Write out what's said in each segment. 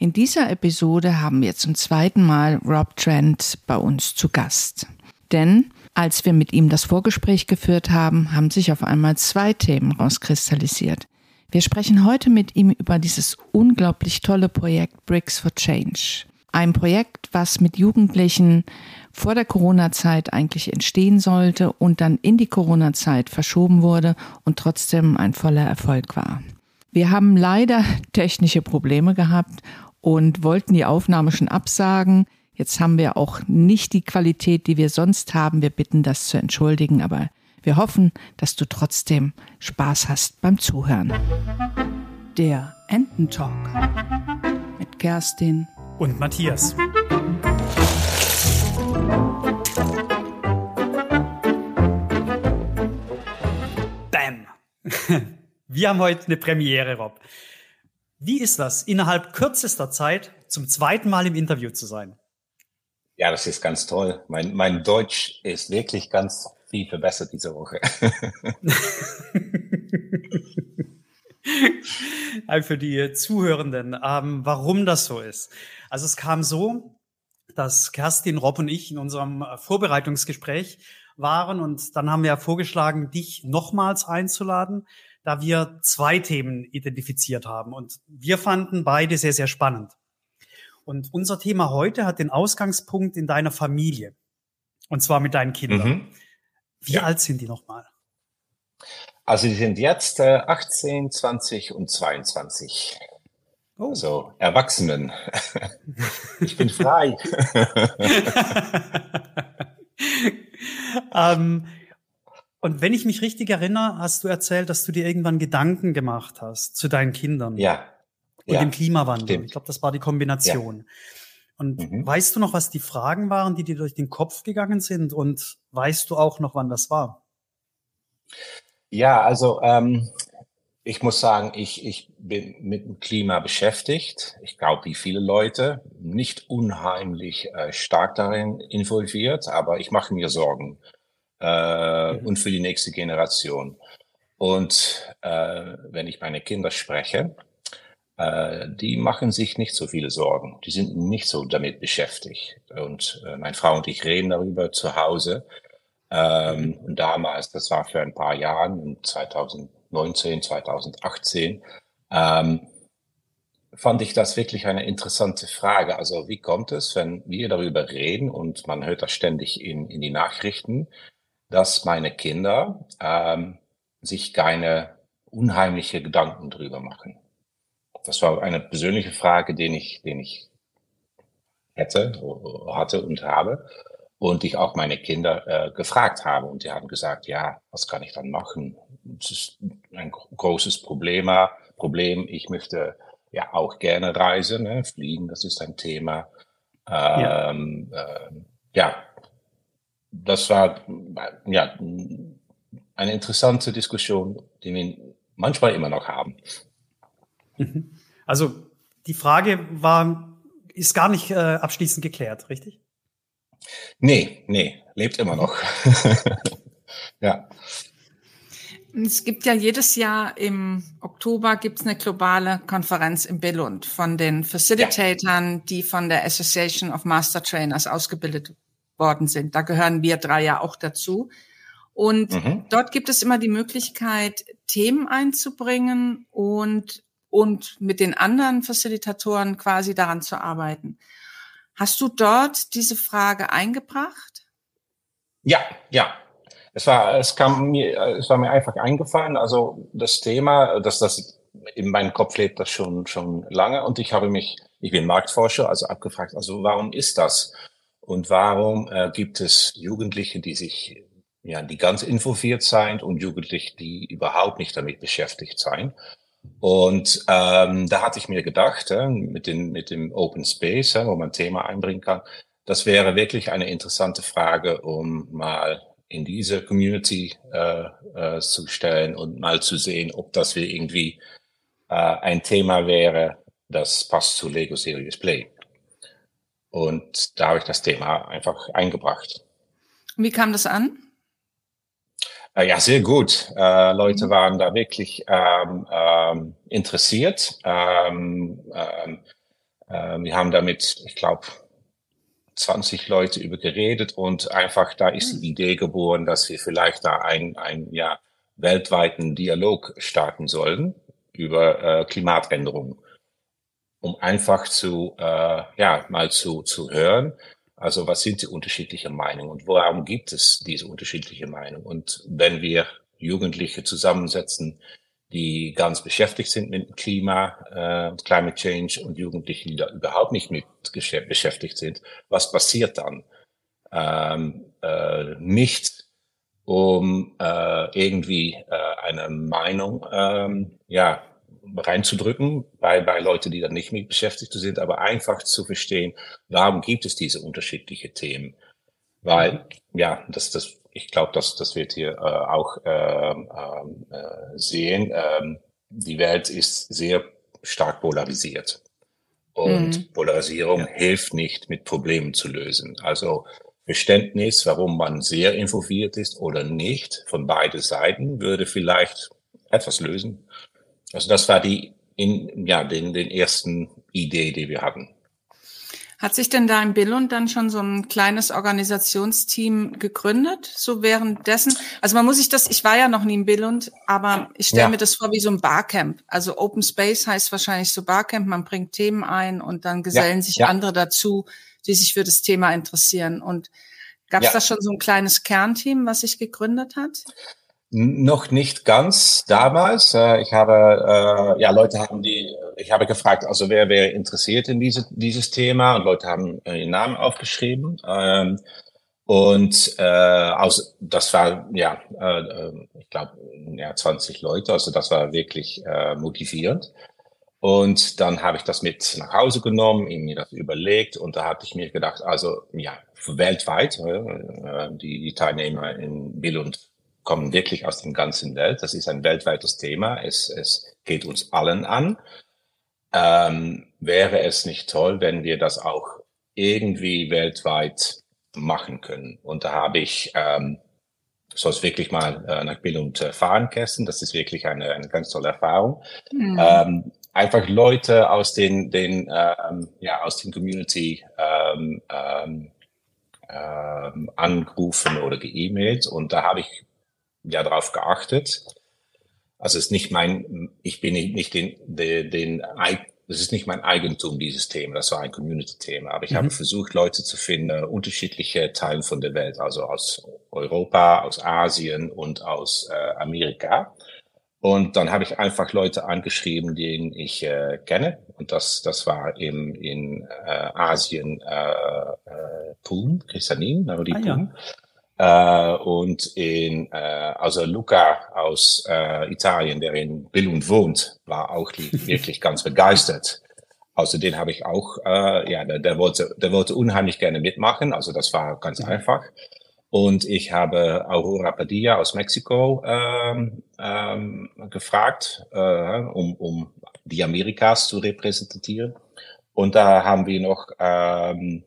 In dieser Episode haben wir zum zweiten Mal Rob Trent bei uns zu Gast. Denn als wir mit ihm das Vorgespräch geführt haben, haben sich auf einmal zwei Themen rauskristallisiert. Wir sprechen heute mit ihm über dieses unglaublich tolle Projekt Bricks for Change. Ein Projekt, was mit Jugendlichen vor der Corona-Zeit eigentlich entstehen sollte und dann in die Corona-Zeit verschoben wurde und trotzdem ein voller Erfolg war. Wir haben leider technische Probleme gehabt und wollten die Aufnahme schon absagen. Jetzt haben wir auch nicht die Qualität, die wir sonst haben. Wir bitten das zu entschuldigen, aber wir hoffen, dass du trotzdem Spaß hast beim Zuhören. Der Ententalk mit Kerstin und Matthias. Bam! Wir haben heute eine Premiere, Rob. Wie ist das, innerhalb kürzester Zeit zum zweiten Mal im Interview zu sein? Ja, das ist ganz toll. Mein, mein Deutsch ist wirklich ganz viel verbessert diese Woche. Für die Zuhörenden, ähm, warum das so ist. Also es kam so, dass Kerstin, Rob und ich in unserem Vorbereitungsgespräch waren und dann haben wir vorgeschlagen, dich nochmals einzuladen, da wir zwei Themen identifiziert haben und wir fanden beide sehr, sehr spannend. Und unser Thema heute hat den Ausgangspunkt in deiner Familie und zwar mit deinen Kindern. Mhm. Wie ja. alt sind die nochmal? Also die sind jetzt äh, 18, 20 und 22. Oh. Also Erwachsenen. ich bin frei. ähm, und wenn ich mich richtig erinnere, hast du erzählt, dass du dir irgendwann Gedanken gemacht hast zu deinen Kindern. Ja. Und ja, dem Klimawandel. Stimmt. Ich glaube, das war die Kombination. Ja. Und mhm. weißt du noch, was die Fragen waren, die dir durch den Kopf gegangen sind? Und weißt du auch noch, wann das war? Ja, also ähm, ich muss sagen, ich, ich bin mit dem Klima beschäftigt. Ich glaube, wie viele Leute, nicht unheimlich äh, stark darin involviert, aber ich mache mir Sorgen äh, mhm. und für die nächste Generation. Und äh, wenn ich meine Kinder spreche, äh, die machen sich nicht so viele Sorgen. Die sind nicht so damit beschäftigt. Und äh, meine Frau und ich reden darüber zu Hause. Ähm, mhm. und damals, das war für ein paar Jahren, 2019, 2018, ähm, fand ich das wirklich eine interessante Frage. Also wie kommt es, wenn wir darüber reden und man hört das ständig in, in die Nachrichten, dass meine Kinder ähm, sich keine unheimliche Gedanken drüber machen. Das war eine persönliche Frage, den ich, den ich hätte, hatte und habe. Und ich auch meine Kinder äh, gefragt habe. Und die haben gesagt, ja, was kann ich dann machen? Das ist ein großes Problem. Problem. Ich möchte ja auch gerne reisen, ne? fliegen, das ist ein Thema. Ähm, ja. Äh, ja, das war ja eine interessante Diskussion, die wir manchmal immer noch haben. Mhm. Also die Frage war, ist gar nicht äh, abschließend geklärt, richtig? Nee, nee, lebt immer noch. ja. Es gibt ja jedes Jahr im Oktober gibt es eine globale Konferenz in Billund von den Facilitatern, ja. die von der Association of Master Trainers ausgebildet worden sind. Da gehören wir drei ja auch dazu. Und mhm. dort gibt es immer die Möglichkeit, Themen einzubringen und, und mit den anderen Facilitatoren quasi daran zu arbeiten. Hast du dort diese Frage eingebracht? Ja, ja. Es war, es kam mir, es war mir einfach eingefallen. Also das Thema, dass das in meinem Kopf lebt, das schon, schon lange. Und ich habe mich, ich bin Marktforscher, also abgefragt, also warum ist das? Und warum äh, gibt es Jugendliche, die sich, ja, die ganz involviert sind und Jugendliche, die überhaupt nicht damit beschäftigt sind? Und ähm, da hatte ich mir gedacht, äh, mit, den, mit dem Open Space, äh, wo man Thema einbringen kann, das wäre wirklich eine interessante Frage, um mal in diese Community äh, äh, zu stellen und mal zu sehen, ob das wir irgendwie äh, ein Thema wäre, das passt zu Lego Serious Play. Und da habe ich das Thema einfach eingebracht. Wie kam das an? Äh, ja, sehr gut. Äh, Leute mhm. waren da wirklich ähm, ähm, interessiert. Ähm, ähm, äh, wir haben damit, ich glaube, 20 Leute über geredet und einfach da ist die hm. Idee geboren, dass wir vielleicht da ein, ein ja, weltweiten Dialog starten sollen über äh, Klimaveränderungen, um einfach zu, äh, ja, mal zu, zu hören, also was sind die unterschiedlichen Meinungen und warum gibt es diese unterschiedliche Meinung? Und wenn wir Jugendliche zusammensetzen, die ganz beschäftigt sind mit Klima, äh, Climate Change und Jugendliche, die da überhaupt nicht mit beschäftigt sind, was passiert dann? Ähm, äh, nicht um äh, irgendwie äh, eine Meinung ähm, ja, reinzudrücken bei, bei Leuten, die da nicht mit beschäftigt sind, aber einfach zu verstehen, warum gibt es diese unterschiedlichen Themen? Weil, mhm. ja, das, das ich glaube, dass das wird hier äh, auch äh, äh, sehen. Ähm, die Welt ist sehr stark polarisiert. Und mhm. Polarisierung ja. hilft nicht, mit Problemen zu lösen. Also Verständnis, warum man sehr involviert ist oder nicht, von beiden Seiten, würde vielleicht etwas lösen. Also das war die in, ja, den, den ersten Idee, die wir hatten. Hat sich denn da in Billund dann schon so ein kleines Organisationsteam gegründet? So währenddessen? Also man muss sich das, ich war ja noch nie in Billund, aber ich stelle ja. mir das vor wie so ein Barcamp. Also Open Space heißt wahrscheinlich so Barcamp, man bringt Themen ein und dann gesellen ja. sich ja. andere dazu, die sich für das Thema interessieren. Und gab es da schon so ein kleines Kernteam, was sich gegründet hat? Noch nicht ganz damals. Äh, ich habe, äh, ja, Leute haben die, ich habe gefragt, also wer wäre interessiert in diese, dieses Thema und Leute haben äh, ihren Namen aufgeschrieben. Ähm, und äh, aus, das war, ja, äh, ich glaube, ja, 20 Leute, also das war wirklich äh, motivierend. Und dann habe ich das mit nach Hause genommen, mir das überlegt und da hatte ich mir gedacht, also ja, weltweit, äh, die, die Teilnehmer in Bill und kommen wirklich aus der ganzen Welt. Das ist ein weltweites Thema. Es, es geht uns allen an. Ähm, wäre es nicht toll, wenn wir das auch irgendwie weltweit machen können? Und da habe ich ähm, sonst wirklich mal äh, nach Billund äh, fahren können. Das ist wirklich eine, eine ganz tolle Erfahrung. Mhm. Ähm, einfach Leute aus den, den ähm, ja aus den Community ähm, ähm, ähm, angerufen oder geemailt und da habe ich ja darauf geachtet. Also es ist nicht mein, ich bin nicht den, den, den das ist nicht mein Eigentum, dieses Thema. Das war ein Community-Thema. Aber ich mhm. habe versucht, Leute zu finden, unterschiedliche Teilen von der Welt, also aus Europa, aus Asien und aus äh, Amerika. Und dann habe ich einfach Leute angeschrieben, die ich äh, kenne. Und das, das war im, in äh, Asien äh, äh, Pum, Christianin, Marie ah, Pum. Ja. Äh, und in, äh, also Luca aus äh, Italien, der in Billund wohnt, war auch wirklich ganz begeistert. Also den habe ich auch, äh, ja, der, der, wollte, der wollte unheimlich gerne mitmachen. Also das war ganz einfach. Und ich habe Aurora Padilla aus Mexiko ähm, ähm, gefragt, äh, um, um die Amerikas zu repräsentieren. Und da haben wir noch ähm,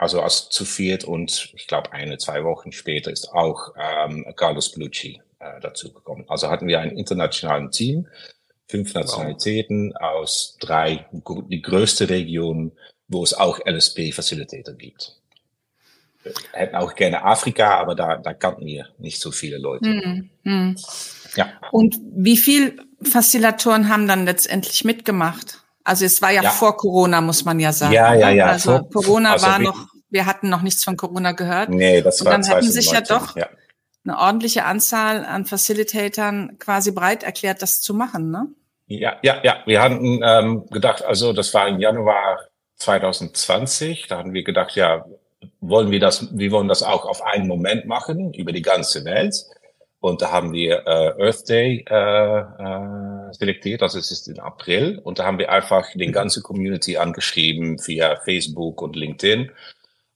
also als zu viert und ich glaube eine, zwei Wochen später ist auch ähm, Carlos Blucci äh, dazu gekommen. Also hatten wir ein internationales Team, fünf Nationalitäten wow. aus drei, die größte Region, wo es auch LSP-Facilitator gibt. Wir hätten auch gerne Afrika, aber da, da kannten wir nicht so viele Leute. Hm, hm. Ja. Und wie viel Facilitatoren haben dann letztendlich mitgemacht? Also es war ja, ja, vor Corona, muss man ja sagen. Ja, ja, ja. Also vor, Corona also war noch, wir hatten noch nichts von Corona gehört. Nee, das war Und dann hatten sich ja doch ja. eine ordentliche Anzahl an Facilitatern quasi breit erklärt, das zu machen, ne? Ja, ja, ja. Wir hatten ähm, gedacht, also das war im Januar 2020, da haben wir gedacht, ja, wollen wir das, wir wollen das auch auf einen Moment machen, über die ganze Welt. Und da haben wir äh, Earth Day äh, äh, selektiert, also es ist im April. Und da haben wir einfach den ganzen Community angeschrieben via Facebook und LinkedIn.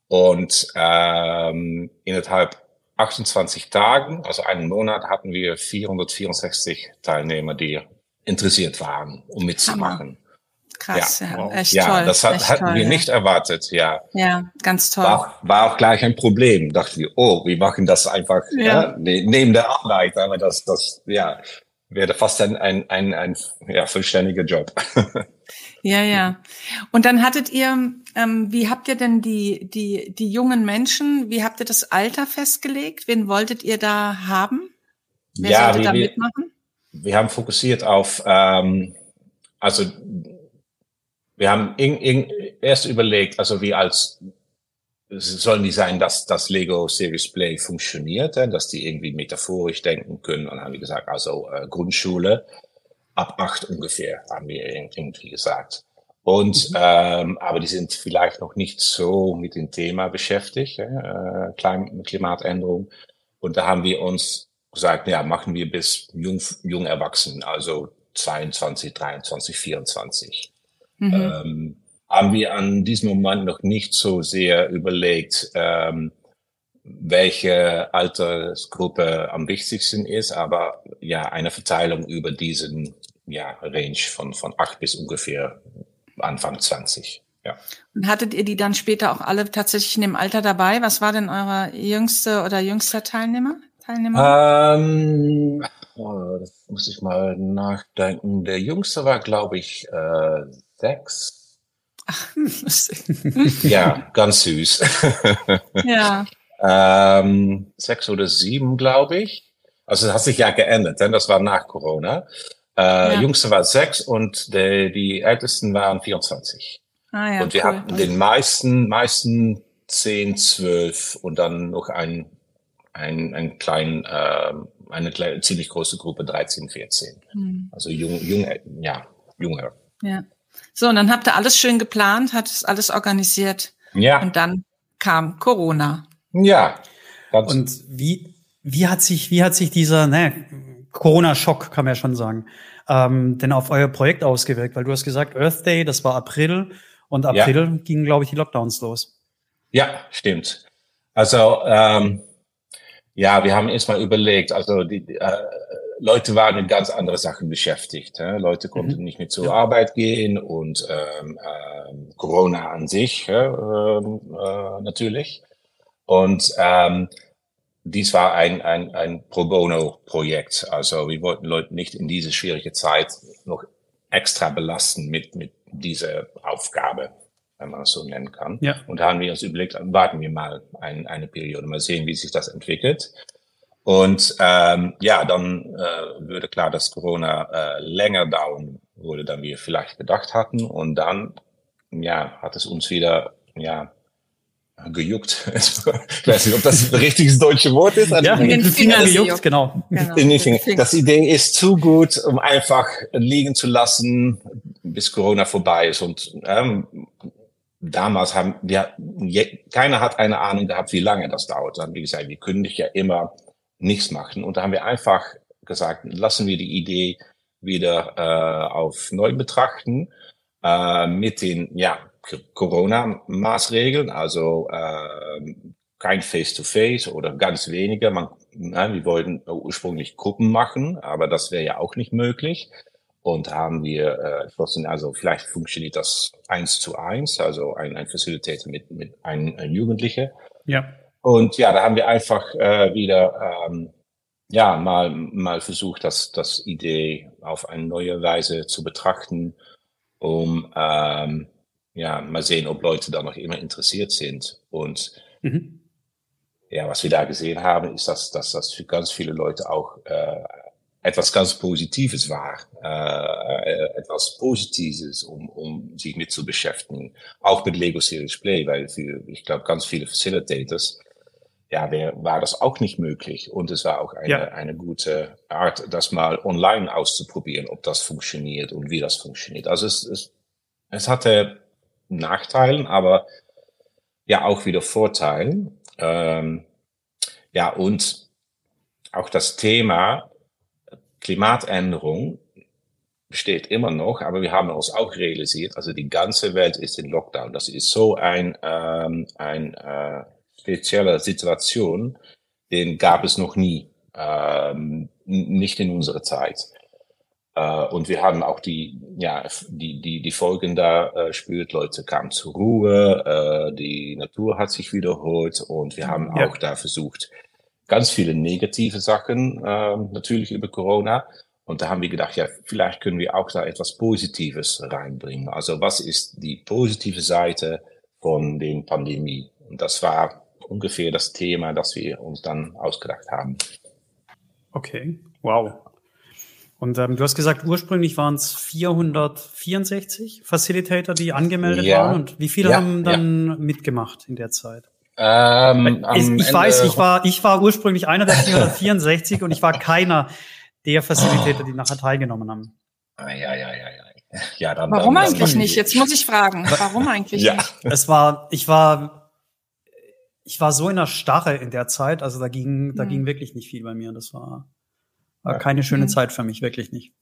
Und ähm, innerhalb 28 Tagen, also einen Monat, hatten wir 464 Teilnehmer, die interessiert waren, um mitzumachen. Krass, ja, ja echt ja, toll. Das hat, hatten toll, wir ja. nicht erwartet, ja. Ja, ganz toll. War, war auch gleich ein Problem. Dachten wir, oh, wir machen das einfach ja. ja ne, neben der Arbeit, aber das, das, ja, wäre fast ein, ein, ein, ein ja, vollständiger Job. Ja, ja. Und dann hattet ihr, ähm, wie habt ihr denn die, die, die jungen Menschen, wie habt ihr das Alter festgelegt? Wen wolltet ihr da haben? Wer ja, sollte wir, da mitmachen? wir haben fokussiert auf, ähm, also wir haben in, in, erst überlegt, also wie als sollen die sein, dass das Lego Series Play funktioniert, äh, dass die irgendwie metaphorisch denken können. Und haben wir gesagt, also äh, Grundschule ab acht ungefähr, haben wir irgendwie gesagt. Und mhm. ähm, aber die sind vielleicht noch nicht so mit dem Thema beschäftigt, äh, Klimatänderung. Und da haben wir uns gesagt, ja, machen wir bis jung, jung Erwachsenen, also 22, 23, 24. Mhm. Ähm, haben wir an diesem Moment noch nicht so sehr überlegt, ähm, welche Altersgruppe am wichtigsten ist, aber ja, eine Verteilung über diesen ja, Range von, von acht bis ungefähr Anfang 20. Ja. Und hattet ihr die dann später auch alle tatsächlich in dem Alter dabei? Was war denn euer jüngste oder jüngster Teilnehmer? Teilnehmer? Ähm, oh, das muss ich mal nachdenken. Der jüngste war, glaube ich, äh, sechs. Ja, ganz süß. ja. ähm, sechs oder sieben, glaube ich. Also das hat sich ja geändert, denn das war nach Corona. Äh, ja. Jüngste war sechs und die, die ältesten waren 24. Ah, ja, und wir cool. hatten den meisten, meisten zehn, zwölf und dann noch ein, ein, ein klein, äh, eine kleine, ziemlich große Gruppe 13, 14. Hm. Also jung, jung, ja, jünger. Ja. So, und dann habt ihr alles schön geplant, hat es alles organisiert. Ja. Und dann kam Corona. Ja. Und wie, wie hat sich, wie hat sich dieser, ne, Corona-Schock, kann man ja schon sagen, ähm, denn auf euer Projekt ausgewirkt? Weil du hast gesagt, Earth Day, das war April und April ja. gingen, glaube ich, die Lockdowns los. Ja, stimmt. Also ähm, ja, wir haben erstmal überlegt, also die, äh, Leute waren mit ganz anderen Sachen beschäftigt. Äh? Leute konnten mhm. nicht mehr zur ja. Arbeit gehen und ähm, ähm, Corona an sich äh, äh, natürlich. Und ähm, dies war ein, ein, ein Pro Bono-Projekt. Also wir wollten Leute nicht in diese schwierige Zeit noch extra belasten mit, mit dieser Aufgabe, wenn man es so nennen kann. Ja. Und da haben wir uns überlegt, warten wir mal ein, eine Periode, mal sehen, wie sich das entwickelt. Und ähm, ja, dann äh, würde klar, dass Corona äh, länger dauern würde, dann wir vielleicht gedacht hatten. Und dann, ja, hat es uns wieder, ja, gejuckt. ich weiß nicht, ob das das richtige deutsche Wort ist. Ja, in den Finger gejuckt, genau. genau. In den Finger. Das Idee ist zu gut, um einfach liegen zu lassen, bis Corona vorbei ist. Und ähm, damals haben wir, keiner hat eine Ahnung gehabt, wie lange das dauert. Dann, wie gesagt, wir dich ja immer nichts machen. Und da haben wir einfach gesagt, lassen wir die Idee wieder äh, auf neu betrachten äh, mit den ja, Corona-Maßregeln, also äh, kein Face-to-Face -face oder ganz weniger. Man, na, wir wollten ursprünglich Gruppen machen, aber das wäre ja auch nicht möglich. Und haben wir äh, also vielleicht funktioniert das eins zu eins, also ein, ein Facilitator mit, mit einem, einem Jugendlichen. Ja. Und ja, da haben wir einfach äh, wieder ähm, ja mal mal versucht, das das Idee auf eine neue Weise zu betrachten, um ähm, ja mal sehen, ob Leute da noch immer interessiert sind. Und mhm. ja, was wir da gesehen haben, ist, dass, dass das für ganz viele Leute auch äh, etwas ganz Positives war, äh, etwas Positives, um, um sich mit zu beschäftigen, auch mit Lego Series Play, weil für, ich glaube, ganz viele Facilitators ja, wär, war das auch nicht möglich. Und es war auch eine, ja. eine gute Art, das mal online auszuprobieren, ob das funktioniert und wie das funktioniert. Also es, es, es hatte Nachteilen, aber ja auch wieder Vorteilen. Ähm, ja, und auch das Thema Klimatänderung besteht immer noch, aber wir haben uns auch realisiert, also die ganze Welt ist in Lockdown. Das ist so ein, ähm, ein äh, spezielle Situation, den gab es noch nie, ähm, nicht in unserer Zeit. Äh, und wir haben auch die, ja, die, die, die Folgen da äh, spürt. Leute kamen zur Ruhe, äh, die Natur hat sich wiederholt und wir haben ja. auch da versucht, ganz viele negative Sachen, äh, natürlich über Corona. Und da haben wir gedacht, ja, vielleicht können wir auch da etwas Positives reinbringen. Also was ist die positive Seite von den Pandemie? Und das war ungefähr das Thema, das wir uns dann ausgedacht haben. Okay, wow. Und ähm, du hast gesagt, ursprünglich waren es 464 Facilitator, die angemeldet ja. waren. Und wie viele ja, haben dann ja. mitgemacht in der Zeit? Ähm, ich, ich weiß, ich war, ich war ursprünglich einer der 464 und ich war keiner der Facilitator, die nachher teilgenommen haben. Ah, ja, ja, ja, ja. ja dann, Warum dann, eigentlich dann nicht? Jetzt muss ich fragen. Warum eigentlich ja. nicht? Es war, ich war, ich war so in der Starre in der Zeit, also da ging, da mhm. ging wirklich nicht viel bei mir. Das war, war keine schöne mhm. Zeit für mich, wirklich nicht.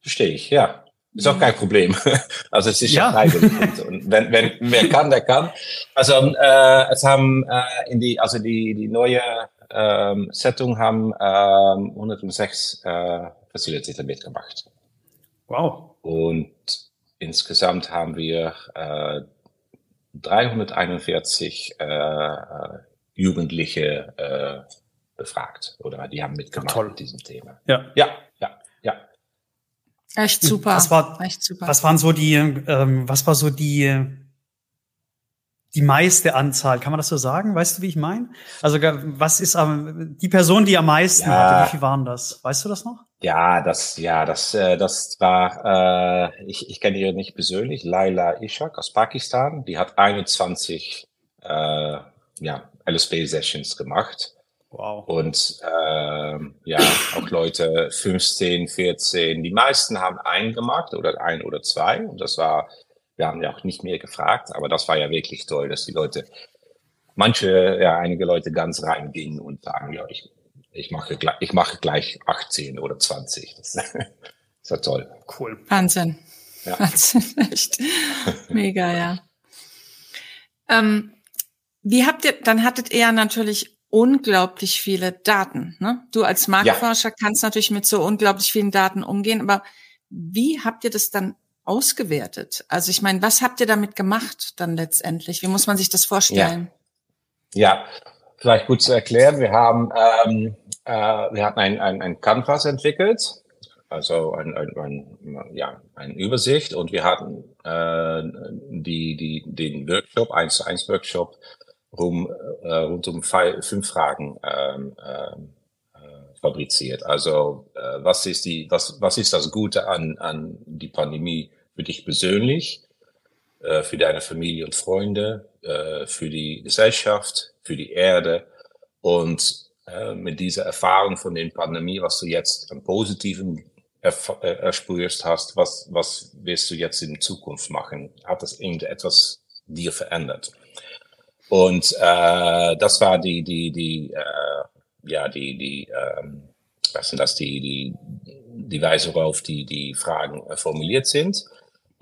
Verstehe ich, ja. Ist auch kein Problem. Also es ist ja, ja freiwillig. und wenn, wenn wer kann, der kann. Also äh, es haben äh, in die, also die die neue ähm, Settung haben ähm, 106 äh, Facilitator mitgemacht. Wow. Und insgesamt haben wir äh, 341 äh, äh, Jugendliche äh, befragt oder die haben mitgemacht Ach, mit diesem Thema. Ja. Ja, ja, ja. Echt super. Was, war, Echt super. was waren so die, ähm, was war so die, die meiste Anzahl? Kann man das so sagen? Weißt du, wie ich meine? Also, was ist ähm, die Person, die am meisten ja. hatte? Wie viel waren das? Weißt du das noch? Ja, das, ja, das, äh, das war, äh, ich, ich kenne die nicht persönlich, Laila Ishak aus Pakistan. Die hat 21, äh, ja, LSP-Sessions gemacht. Wow. Und äh, ja, auch Leute 15, 14. Die meisten haben einen gemacht oder ein oder zwei. Und das war, wir haben ja auch nicht mehr gefragt, aber das war ja wirklich toll, dass die Leute, manche, ja, einige Leute ganz reingingen und sagen, ja, ich, ich mache gleich, ich mache gleich 18 oder 20. Das, das war toll. Cool. Wahnsinn. Ja. Wahnsinn, echt. Mega, ja. Ähm, wie habt ihr, dann hattet ihr ja natürlich unglaublich viele Daten. Ne? Du als Marktforscher ja. kannst natürlich mit so unglaublich vielen Daten umgehen, aber wie habt ihr das dann ausgewertet? Also ich meine, was habt ihr damit gemacht dann letztendlich? Wie muss man sich das vorstellen? Ja, ja. Vielleicht gut zu erklären. Wir haben, ähm, äh, wir hatten ein, ein, ein Canvas entwickelt, also ein, ein, ein, ja, eine Übersicht und wir hatten äh, die, die, den Workshop, 1 zu 1 Workshop rum, äh, rund um fünf Fragen ähm, ähm, äh, fabriziert. Also äh, was ist die, was, was ist das Gute an, an die Pandemie für dich persönlich, äh, für deine Familie und Freunde, äh, für die Gesellschaft, für die Erde und äh, mit dieser Erfahrung von der Pandemie, was du jetzt am Positiven erspürst hast, was, was wirst du jetzt in Zukunft machen? Hat das irgendetwas dir verändert? Und äh, das war die, die, die, äh, ja, die, die, ähm, was sind das, die, die, die Weise, worauf die, die Fragen äh, formuliert sind.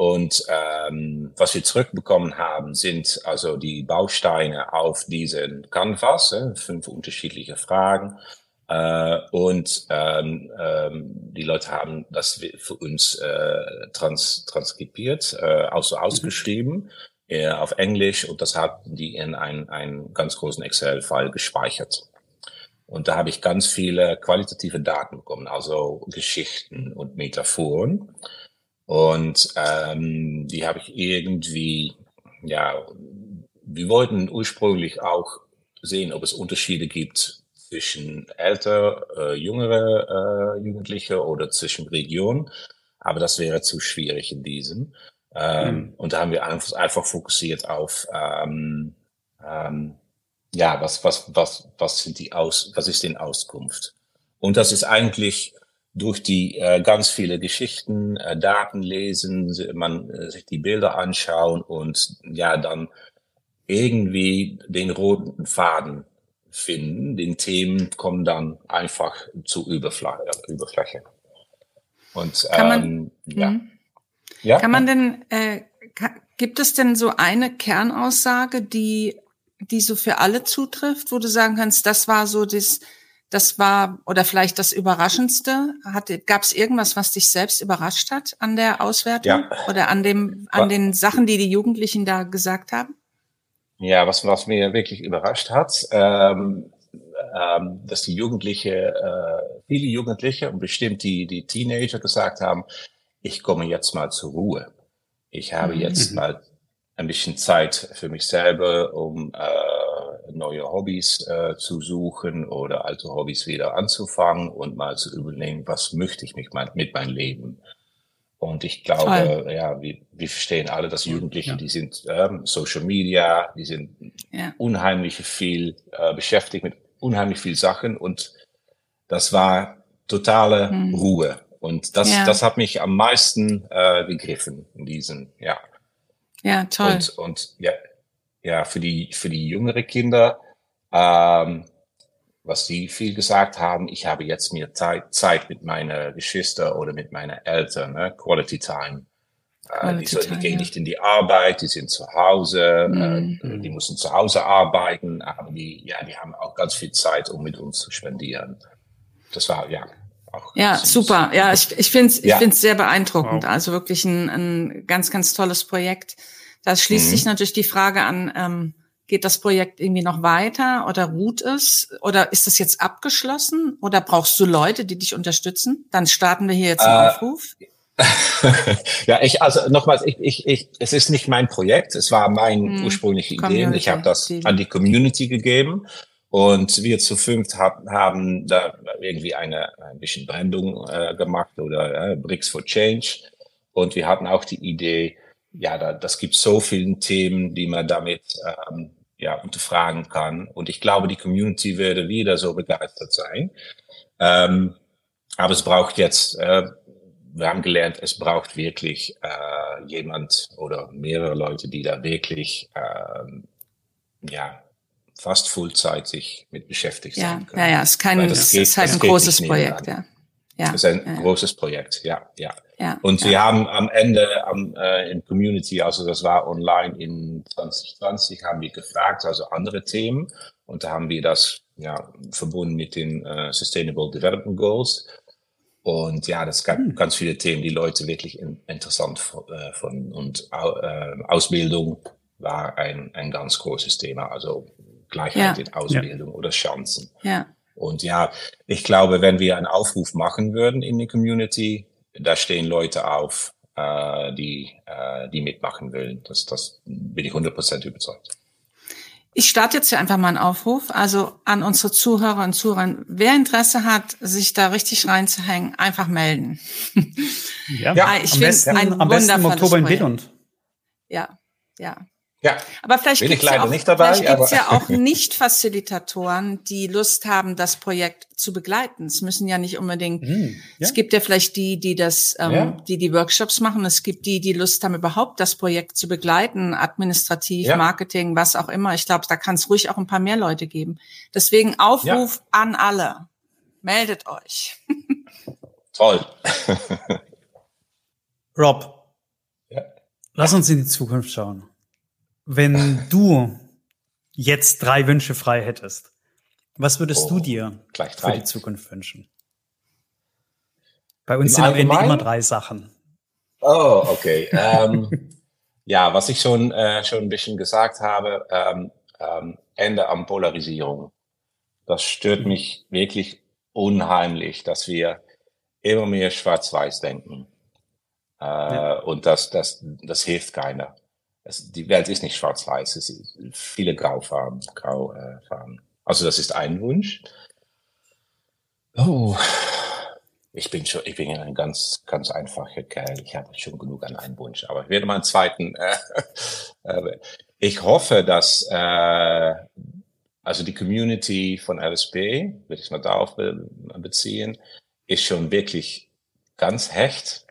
Und ähm, was wir zurückbekommen haben, sind also die Bausteine auf diesen Canvas, äh, fünf unterschiedliche Fragen. Äh, und ähm, ähm, die Leute haben das für uns äh, trans transkribiert, äh, also ausgeschrieben äh, auf Englisch und das hat die in einen, einen ganz großen Excel-File gespeichert. Und da habe ich ganz viele qualitative Daten bekommen, also Geschichten und Metaphoren. Und ähm, die habe ich irgendwie, ja, wir wollten ursprünglich auch sehen, ob es Unterschiede gibt zwischen älter, äh, jüngere äh, Jugendliche oder zwischen Regionen. Aber das wäre zu schwierig in diesem. Ähm, mhm. Und da haben wir einfach, einfach fokussiert auf, ähm, ähm, ja, was, was, was, was sind die Aus, was ist denn Auskunft? Und das ist eigentlich durch die äh, ganz viele Geschichten, äh, Daten lesen, man äh, sich die Bilder anschauen und ja, dann irgendwie den roten Faden finden. Den Themen kommen dann einfach zu Überfläche. Überfläche. Und ähm, ja. Mhm. Ja? Kann man denn, äh, gibt es denn so eine Kernaussage, die, die so für alle zutrifft, wo du sagen kannst, das war so das, das war, oder vielleicht das Überraschendste? Gab es irgendwas, was dich selbst überrascht hat an der Auswertung? Ja. Oder an dem, an den Sachen, die die Jugendlichen da gesagt haben? Ja, was, was mir wirklich überrascht hat, ähm, ähm, dass die Jugendliche, äh, viele Jugendliche und bestimmt die, die Teenager gesagt haben, ich komme jetzt mal zur Ruhe. Ich habe mhm. jetzt mal ein bisschen Zeit für mich selber, um äh, neue Hobbys äh, zu suchen oder alte Hobbys wieder anzufangen und mal zu überlegen, was möchte ich mich mein, mit meinem Leben. Und ich glaube, Toll. ja, wir, wir verstehen alle, dass Jugendliche, ja. die sind ähm, Social Media, die sind ja. unheimlich viel äh, beschäftigt mit unheimlich viel Sachen und das war totale hm. Ruhe. Und das, ja. das hat mich am meisten äh, gegriffen in diesen, ja. Ja, toll. Und, und ja, ja, für die, für die jüngere Kinder, ähm, was sie viel gesagt haben, ich habe jetzt mehr Zeit, Zeit mit meiner Geschwister oder mit meinen Eltern, ne? Quality Time. Äh, die, so, die gehen ja. nicht in die Arbeit, die sind zu Hause, mhm. äh, die müssen zu Hause arbeiten, aber die, ja, die haben auch ganz viel Zeit, um mit uns zu spendieren. Das war, ja, auch ja, super. Ja, ich, ich finde es ich ja. find's sehr beeindruckend. Wow. Also wirklich ein, ein ganz, ganz tolles Projekt. Da schließt mhm. sich natürlich die Frage an, ähm, geht das Projekt irgendwie noch weiter oder ruht es? Oder ist das jetzt abgeschlossen? Oder brauchst du Leute, die dich unterstützen? Dann starten wir hier jetzt einen äh, Aufruf. ja, ich, also nochmals, ich, ich, ich, es ist nicht mein Projekt, es war meine hm, ursprüngliche Idee. Ich habe das an die Community gegeben und wir zu fünft hab, haben da irgendwie eine ein bisschen Brandung äh, gemacht oder äh, Bricks for Change. Und wir hatten auch die Idee, ja, da, das gibt so viele Themen, die man damit ähm, ja, unterfragen kann. Und ich glaube, die Community würde wieder so begeistert sein. Ähm, aber es braucht jetzt, äh, wir haben gelernt, es braucht wirklich äh, jemand oder mehrere Leute, die da wirklich äh, ja, fast Fullzeit sich mit beschäftigt ja, sein können. Ja, ja, es ist, kein, es geht, ist halt ein großes Projekt, ja. Ja, das ist ein ja, großes Projekt, ja, ja. ja und wir haben am Ende am, äh, in Community, also das war online in 2020, haben wir gefragt, also andere Themen. Und da haben wir das ja verbunden mit den äh, Sustainable Development Goals. Und ja, das gab hm. ganz viele Themen, die Leute wirklich in, interessant äh, von und äh, Ausbildung war ein, ein ganz großes Thema. Also Gleichheit in Ausbildung oder Chancen. Ja. Und ja, ich glaube, wenn wir einen Aufruf machen würden in die Community, da stehen Leute auf, äh, die, äh, die mitmachen wollen. Das, das bin ich 100% überzeugt. Ich starte jetzt hier einfach mal einen Aufruf, also an unsere Zuhörer und Zuhörer. Wer Interesse hat, sich da richtig reinzuhängen, einfach melden. Ja, ja ich finde es ein am besten im Oktober in Billund. Ja, ja. Ja. Aber vielleicht gibt es ja, auch, vielleicht ja auch Nicht-Facilitatoren, die Lust haben, das Projekt zu begleiten. Es müssen ja nicht unbedingt, mm, ja. es gibt ja vielleicht die, die das, ähm, ja. die die Workshops machen. Es gibt die, die Lust haben, überhaupt das Projekt zu begleiten, administrativ, ja. Marketing, was auch immer. Ich glaube, da kann es ruhig auch ein paar mehr Leute geben. Deswegen Aufruf an alle. Meldet euch. Toll. Rob, lass uns in die Zukunft schauen. Wenn du jetzt drei Wünsche frei hättest, was würdest oh, du dir für die Zukunft wünschen? Bei uns Im sind am Ende immer drei Sachen. Oh, okay. ähm, ja, was ich schon, äh, schon ein bisschen gesagt habe, ähm, ähm, Ende an Polarisierung. Das stört mich wirklich unheimlich, dass wir immer mehr schwarz-weiß denken. Äh, ja. Und das, das, das hilft keiner es, die Welt ist nicht schwarz-weiß, es sind viele Graufarben, Graufarben. Äh, also das ist ein Wunsch. Oh, ich bin schon, ich bin ein ganz, ganz einfacher Kerl. Ich habe schon genug an einen Wunsch, aber ich werde mal einen zweiten. Äh, äh, ich hoffe, dass äh, also die Community von LSP, würde ich mal darauf beziehen, ist schon wirklich ganz hecht.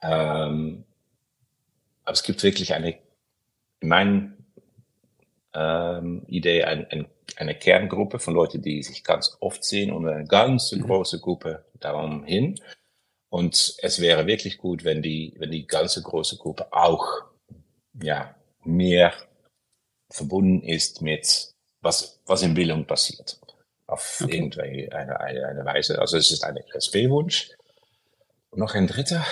Ähm, aber es gibt wirklich eine, in meinen ähm, Idee, ein, ein, eine Kerngruppe von Leuten, die sich ganz oft sehen und eine ganz mhm. große Gruppe darum hin. Und es wäre wirklich gut, wenn die, wenn die ganze große Gruppe auch, ja, mehr verbunden ist mit was, was in Bildung passiert. Auf okay. irgendeine eine, eine Weise. Also es ist ein SP-Wunsch. Und noch ein dritter,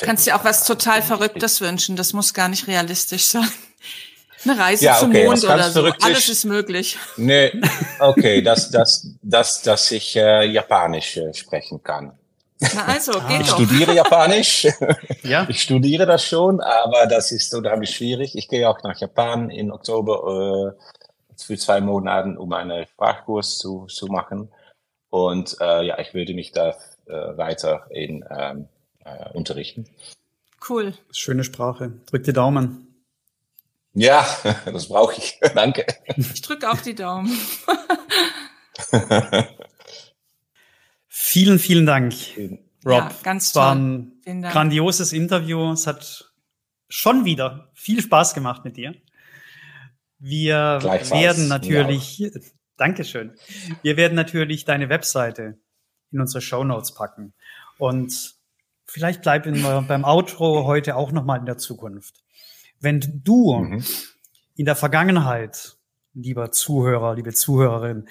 Kannst dir auch was total Verrücktes wünschen. Das muss gar nicht realistisch sein. Eine Reise ja, zum Mond oder so. Alles ist möglich. Nee, okay, dass, dass, dass, dass ich äh, Japanisch äh, sprechen kann. Na also, geht ich doch. studiere Japanisch. ja. Ich studiere das schon, aber das ist unheimlich schwierig. Ich gehe auch nach Japan in Oktober äh, für zwei Monate, um einen Sprachkurs zu, zu machen. Und äh, ja, ich würde mich da äh, weiter in, ähm, äh, unterrichten. Cool. Schöne Sprache. Drück die Daumen. Ja, das brauche ich. Danke. Ich drücke auch die Daumen. vielen, vielen Dank, Rob. Ja, ganz toll. War ein grandioses Interview. Es hat schon wieder viel Spaß gemacht mit dir. Wir werden natürlich, ja. Dankeschön. Wir werden natürlich deine Webseite in unsere Show Notes packen. Und vielleicht bleiben wir beim Outro heute auch nochmal in der Zukunft. Wenn du mhm. in der Vergangenheit, lieber Zuhörer, liebe Zuhörerin,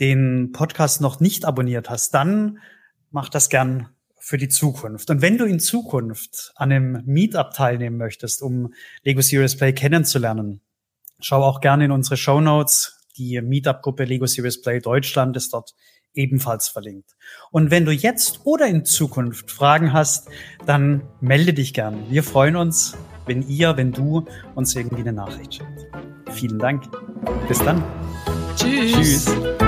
den Podcast noch nicht abonniert hast, dann mach das gern für die Zukunft. Und wenn du in Zukunft an einem Meetup teilnehmen möchtest, um Lego Serious Play kennenzulernen, schau auch gerne in unsere Show Notes. Die Meetup-Gruppe Lego Serious Play Deutschland ist dort ebenfalls verlinkt. Und wenn du jetzt oder in Zukunft Fragen hast, dann melde dich gern. Wir freuen uns, wenn ihr, wenn du uns irgendwie eine Nachricht schickt. Vielen Dank. Bis dann. Tschüss. Tschüss.